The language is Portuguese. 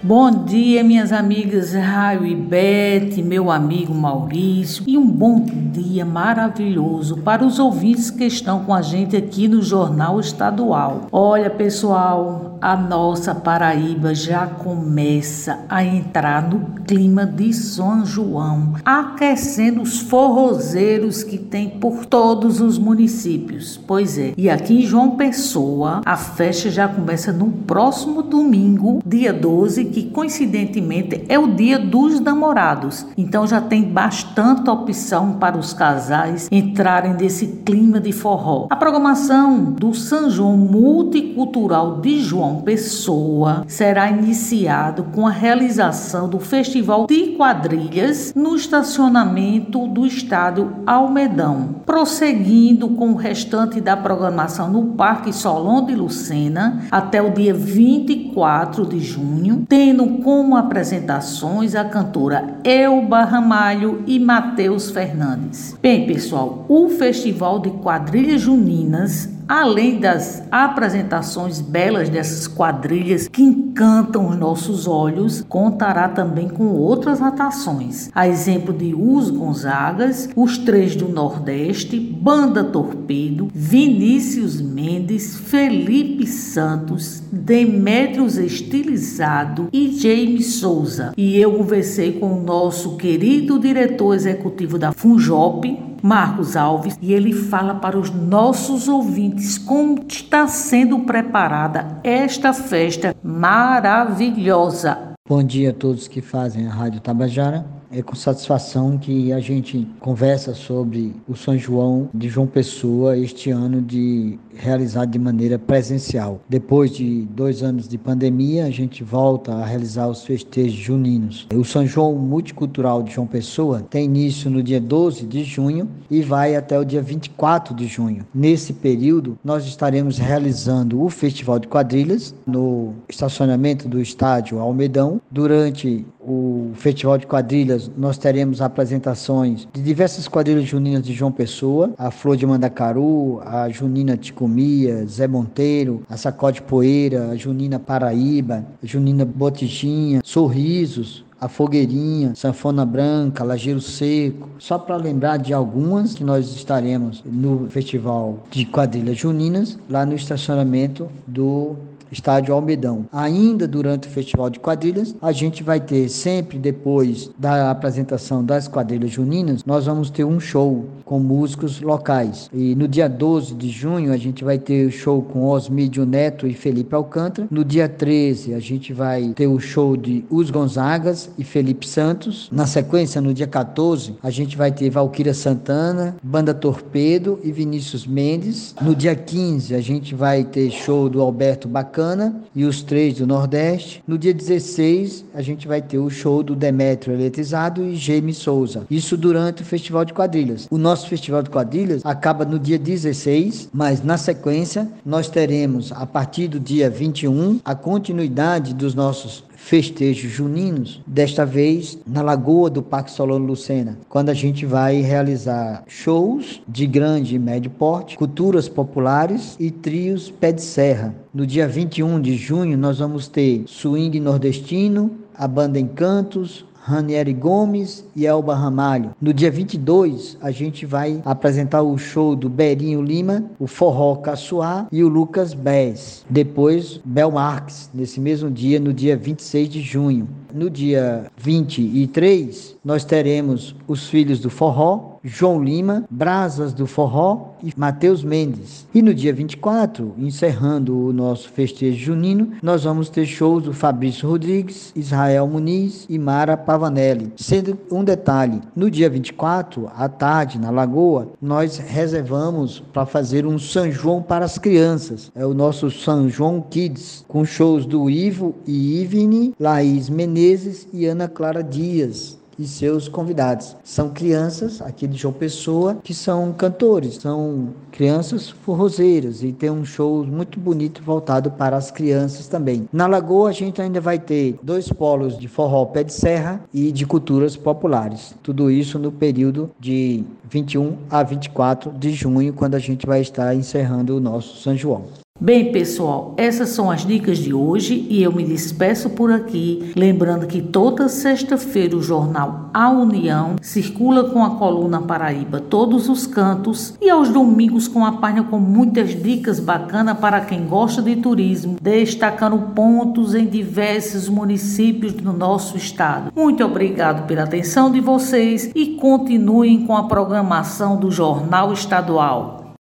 Bom dia, minhas amigas Raio e Bete, meu amigo Maurício, e um bom dia maravilhoso para os ouvintes que estão com a gente aqui no Jornal Estadual. Olha, pessoal, a nossa Paraíba já começa a entrar no clima de São João, aquecendo os forrozeiros que tem por todos os municípios. Pois é, e aqui em João Pessoa, a festa já começa no próximo domingo, dia 12 que coincidentemente é o dia dos namorados. Então já tem bastante opção para os casais entrarem nesse clima de forró. A programação do São João Multicultural de João Pessoa será iniciado com a realização do Festival de Quadrilhas no estacionamento do estádio Almedão, prosseguindo com o restante da programação no Parque Solon de Lucena até o dia 24 de junho tendo como apresentações a cantora Elba Ramalho e Matheus Fernandes. Bem, pessoal, o Festival de Quadrilhas Juninas além das apresentações belas dessas quadrilhas que encantam os nossos olhos, contará também com outras atrações, a exemplo de Os Gonzagas, Os Três do Nordeste, Banda Torpedo, Vinícius Mendes, Felipe Santos, Demétrios Estilizado e James Souza. E eu conversei com o nosso querido diretor executivo da Funjop, Marcos Alves, e ele fala para os nossos ouvintes como está sendo preparada esta festa maravilhosa. Bom dia a todos que fazem a Rádio Tabajara. É com satisfação que a gente conversa sobre o São João de João Pessoa este ano de realizado de maneira presencial. Depois de dois anos de pandemia, a gente volta a realizar os festejos juninos. O São João Multicultural de João Pessoa tem início no dia 12 de junho e vai até o dia 24 de junho. Nesse período, nós estaremos realizando o Festival de Quadrilhas no estacionamento do estádio Almedão. Durante o Festival de Quadrilhas, nós teremos apresentações de diversas quadrilhas juninas de João Pessoa, a Flor de Mandacaru, a Junina Ticumia, Zé Monteiro, a Sacode Poeira, a Junina Paraíba, a Junina Botijinha, Sorrisos, a Fogueirinha, Sanfona Branca, Lajeiro Seco, só para lembrar de algumas que nós estaremos no Festival de Quadrilhas Juninas, lá no estacionamento do estádio Almedão. Ainda durante o Festival de Quadrilhas, a gente vai ter sempre depois da apresentação das quadrilhas juninas, nós vamos ter um show com músicos locais. E no dia 12 de junho, a gente vai ter o show com Osmídio Neto e Felipe Alcântara. No dia 13, a gente vai ter o show de Os Gonzagas e Felipe Santos. Na sequência, no dia 14, a gente vai ter Valquíria Santana, Banda Torpedo e Vinícius Mendes. No dia 15, a gente vai ter show do Alberto Bacana Bacana e os três do Nordeste. No dia 16, a gente vai ter o show do Demetrio Eletrizado e James Souza. Isso durante o Festival de Quadrilhas. O nosso Festival de Quadrilhas acaba no dia 16, mas na sequência nós teremos, a partir do dia 21, a continuidade dos nossos festejos juninos, desta vez na Lagoa do Parque Solano Lucena, quando a gente vai realizar shows de grande e médio porte, culturas populares e trios pé de serra. No dia 21 de junho nós vamos ter swing nordestino, a banda Encantos, Ranieri Gomes e Elba Ramalho. No dia 22, a gente vai apresentar o show do Berinho Lima, o Forró Caçoar e o Lucas Bez. Depois, Bel Marques, nesse mesmo dia, no dia 26 de junho. No dia 23, nós teremos os Filhos do Forró, João Lima, Brasas do Forró e Matheus Mendes. E no dia 24, encerrando o nosso festejo junino, nós vamos ter shows do Fabrício Rodrigues, Israel Muniz e Mara Pavanelli. Sendo um detalhe, no dia 24, à tarde, na Lagoa, nós reservamos para fazer um São João para as crianças. É o nosso São João Kids, com shows do Ivo e Ivine, Laís Menezes e Ana Clara Dias e seus convidados. São crianças aqui de João Pessoa que são cantores, são crianças forrozeiras e tem um show muito bonito voltado para as crianças também. Na Lagoa a gente ainda vai ter dois polos de forró pé de serra e de culturas populares. Tudo isso no período de 21 a 24 de junho, quando a gente vai estar encerrando o nosso São João. Bem, pessoal, essas são as dicas de hoje e eu me despeço por aqui, lembrando que toda sexta-feira o jornal A União circula com a coluna Paraíba Todos os Cantos e aos domingos com a página com muitas dicas bacanas para quem gosta de turismo, destacando pontos em diversos municípios do nosso estado. Muito obrigado pela atenção de vocês e continuem com a programação do Jornal Estadual.